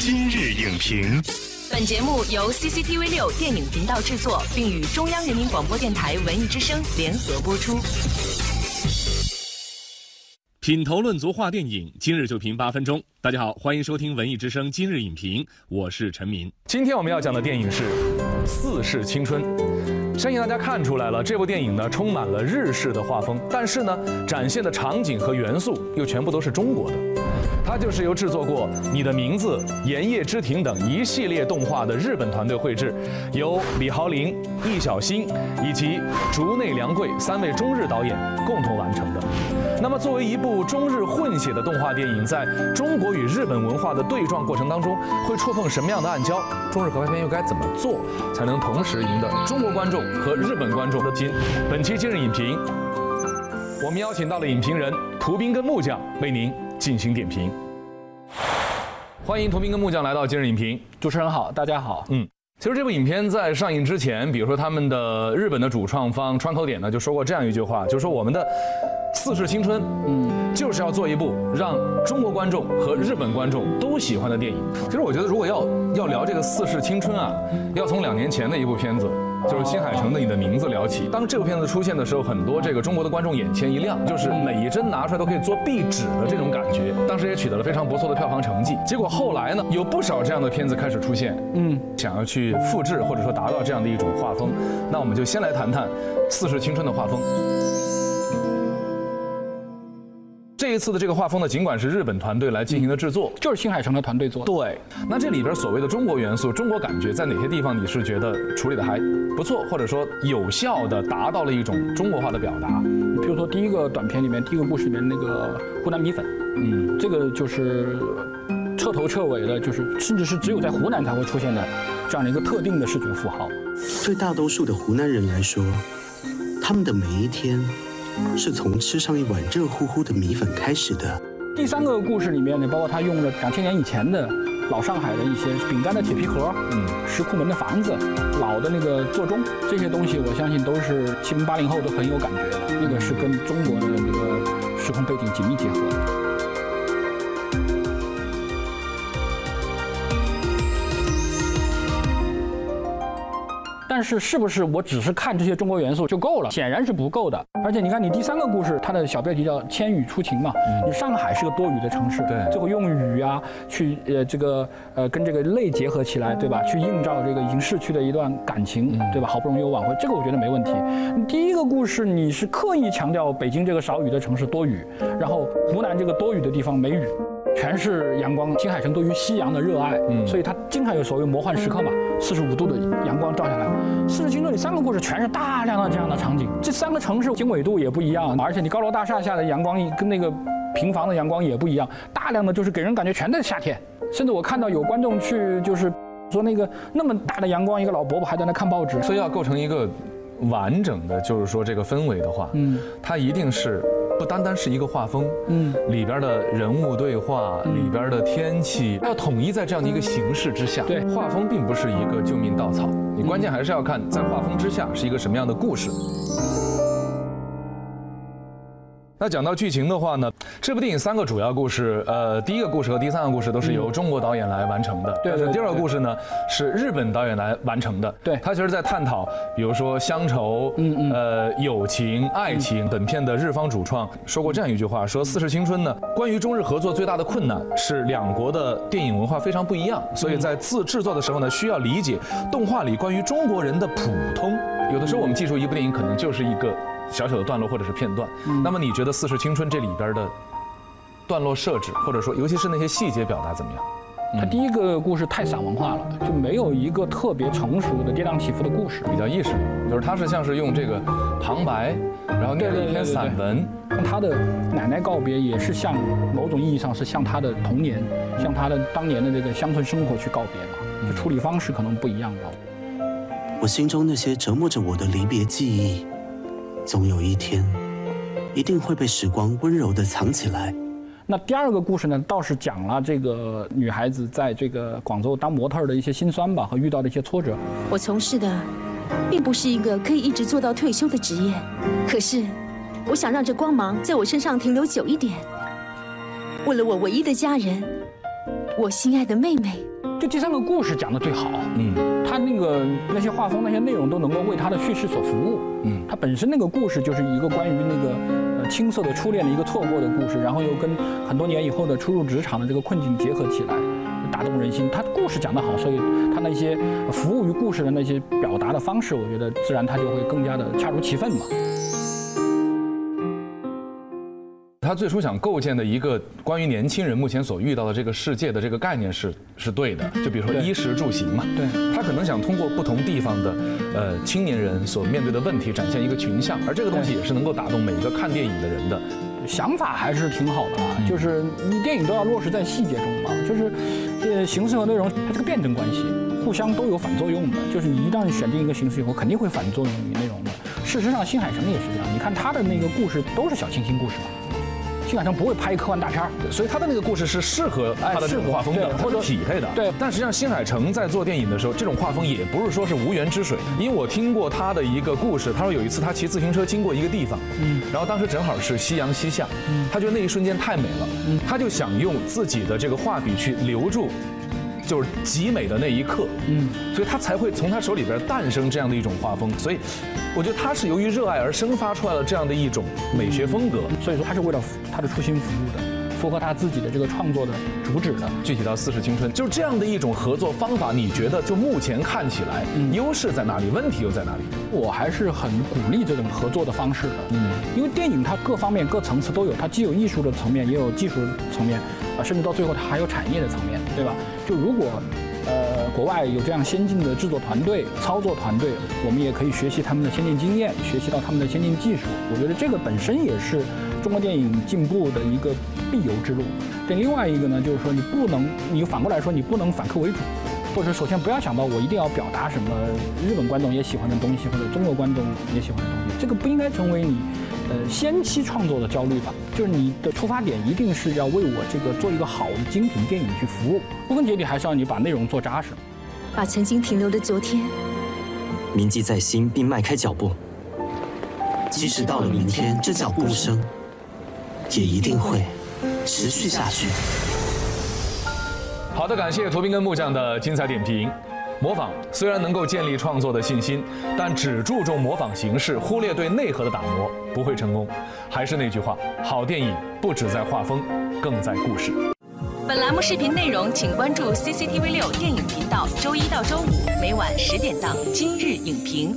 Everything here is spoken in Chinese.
今日影评，本节目由 CCTV 六电影频道制作，并与中央人民广播电台文艺之声联合播出。品头论足话电影，今日就评八分钟。大家好，欢迎收听文艺之声今日影评，我是陈明。今天我们要讲的电影是《四世青春》。相信大家看出来了，这部电影呢充满了日式的画风，但是呢，展现的场景和元素又全部都是中国的。它就是由制作过《你的名字》《炎夜之庭》等一系列动画的日本团队绘制，由李豪林、易小星以及竹内良贵三位中日导演共同完成的。那么，作为一部中日混血的动画电影，在中国与日本文化的对撞过程当中，会触碰什么样的暗礁？中日合拍片又该怎么做，才能同时赢得中国观众和日本观众的心？本期今日影评，我们邀请到了影评人涂斌跟木匠为您进行点评。欢迎同名跟木匠来到今日影评。主持人好，大家好。嗯，其实这部影片在上映之前，比如说他们的日本的主创方川口典呢就说过这样一句话，就是说我们的。四世青春，嗯，就是要做一部让中国观众和日本观众都喜欢的电影。其实我觉得，如果要要聊这个四世青春啊，要从两年前的一部片子，就是新海诚的《你的名字》聊起。当这部片子出现的时候，很多这个中国的观众眼前一亮，就是每一帧拿出来都可以做壁纸的这种感觉。当时也取得了非常不错的票房成绩。结果后来呢，有不少这样的片子开始出现，嗯，想要去复制或者说达到这样的一种画风。那我们就先来谈谈四世青春的画风。这次的这个画风呢，尽管是日本团队来进行的制作，就是新海诚的团队做的。对，那这里边所谓的中国元素、中国感觉，在哪些地方你是觉得处理的还不错，或者说有效的达到了一种中国化的表达？你比如说第一个短片里面，第一个故事里面那个湖南米粉，嗯，这个就是彻头彻尾的，就是甚至是只有在湖南才会出现的这样的一个特定的视觉符号。对大多数的湖南人来说，他们的每一天。是从吃上一碗热乎乎的米粉开始的。第三个故事里面呢，包括他用了两千年以前的老上海的一些饼干的铁皮盒，嗯，石库门的房子，老的那个座钟，这些东西我相信都是七零八零后都很有感觉的。那个是跟中国的这个时空背景紧密结合。的。但是是不是我只是看这些中国元素就够了？显然是不够的。而且你看，你第三个故事，它的小标题叫“千语初情”嘛，你上海是个多雨的城市，对，最后用雨啊去呃这个呃跟这个泪结合起来，对吧？去映照这个已经逝去的一段感情，对吧？好不容易有挽回，这个我觉得没问题。第一个故事你是刻意强调北京这个少雨的城市多雨，然后湖南这个多雨的地方没雨。全是阳光，新海诚对于夕阳的热爱，嗯，所以他经常有所谓魔幻时刻嘛，四十五度的阳光照下来。四十军队里三个故事全是大量的这样的场景，这三个城市经纬度也不一样，而且你高楼大厦下的阳光跟那个平房的阳光也不一样，大量的就是给人感觉全在夏天，甚至我看到有观众去就是说那个那么大的阳光，一个老伯伯还在那看报纸，所以要构成一个完整的，就是说这个氛围的话，嗯，它一定是。不单单是一个画风，嗯，里边的人物对话，里边的天气，要统一在这样的一个形式之下。对，画风并不是一个救命稻草，你关键还是要看在画风之下是一个什么样的故事。那讲到剧情的话呢，这部电影三个主要故事，呃，第一个故事和第三个故事都是由中国导演来完成的，对。第二个故事呢是日本导演来完成的，对。他其实在探讨，比如说乡愁，嗯嗯，呃，友情、爱情。本片的日方主创说过这样一句话，说《四世青春》呢，关于中日合作最大的困难是两国的电影文化非常不一样，所以在自制作的时候呢，需要理解动画里关于中国人的普通。有的时候我们记住一部电影，可能就是一个。小小的段落或者是片段，那么你觉得《四世青春》这里边的段落设置，或者说尤其是那些细节表达怎么样？它第一个故事太散文化了，就没有一个特别成熟的跌宕起伏的故事，比较意识流，就是它是像是用这个旁白，然后念了一篇散文。他的奶奶告别也是向某种意义上是向他的童年，向他的当年的这个乡村生活去告别嘛，就处理方式可能不一样吧。我心中那些折磨着我的离别记忆。总有一天，一定会被时光温柔地藏起来。那第二个故事呢，倒是讲了这个女孩子在这个广州当模特的一些辛酸吧，和遇到的一些挫折。我从事的，并不是一个可以一直做到退休的职业，可是，我想让这光芒在我身上停留久一点。为了我唯一的家人，我心爱的妹妹。就第三个故事讲的最好，嗯，他那个那些画风那些内容都能够为他的叙事所服务，嗯，他本身那个故事就是一个关于那个呃青涩的初恋的一个错过的故事，然后又跟很多年以后的初入职场的这个困境结合起来，打动人心。他故事讲得好，所以他那些服务于故事的那些表达的方式，我觉得自然他就会更加的恰如其分嘛。他最初想构建的一个关于年轻人目前所遇到的这个世界的这个概念是是对的，就比如说衣食住行嘛，对，他可能想通过不同地方的呃青年人所面对的问题展现一个群像，而这个东西也是能够打动每一个看电影的人的。想法还是挺好的啊，就是你电影都要落实在细节中嘛，就是呃形式和内容它是个辩证关系，互相都有反作用的，就是你一旦选定一个形式以后，肯定会反作用于内容的。事实上，新海诚也是这样，你看他的那个故事都是小清新故事嘛。新海诚不会拍科幻大片儿，所以他的那个故事是适合他的这种画风的，或者匹配的。对，但实际上新海诚在做电影的时候，这种画风也不是说是无源之水。因为我听过他的一个故事，他说有一次他骑自行车经过一个地方，嗯，然后当时正好是夕阳西下，嗯，他觉得那一瞬间太美了，嗯，他就想用自己的这个画笔去留住。就是极美的那一刻，嗯，所以他才会从他手里边诞生这样的一种画风。所以，我觉得他是由于热爱而生发出来了这样的一种美学风格。所以说，他是为了他的初心服务的，符合他自己的这个创作的主旨的。具体到《四世青春》，就是这样的一种合作方法，你觉得就目前看起来，优势在哪里？问题又在哪里？我还是很鼓励这种合作的方式的，嗯，因为电影它各方面各层次都有，它既有艺术的层面，也有技术层面。啊，甚至到最后，它还有产业的层面，对吧？就如果，呃，国外有这样先进的制作团队、操作团队，我们也可以学习他们的先进经验，学习到他们的先进技术。我觉得这个本身也是中国电影进步的一个必由之路。这另外一个呢，就是说你不能，你反过来说，你不能反客为主，或者首先不要想到我一定要表达什么日本观众也喜欢的东西，或者中国观众也喜欢的东西，这个不应该成为你。呃，先期创作的焦虑吧，就是你的出发点一定是要为我这个做一个好的精品电影去服务。归根结底，还是要你把内容做扎实，把曾经停留的昨天铭记在心，并迈开脚步。即使到了明天，这脚步声也一定会持续下去。好的，感谢图斌跟木匠的精彩点评。模仿虽然能够建立创作的信心，但只注重模仿形式，忽略对内核的打磨，不会成功。还是那句话，好电影不只在画风，更在故事。本栏目视频内容，请关注 CCTV 六电影频道，周一到周五每晚十点档《今日影评》。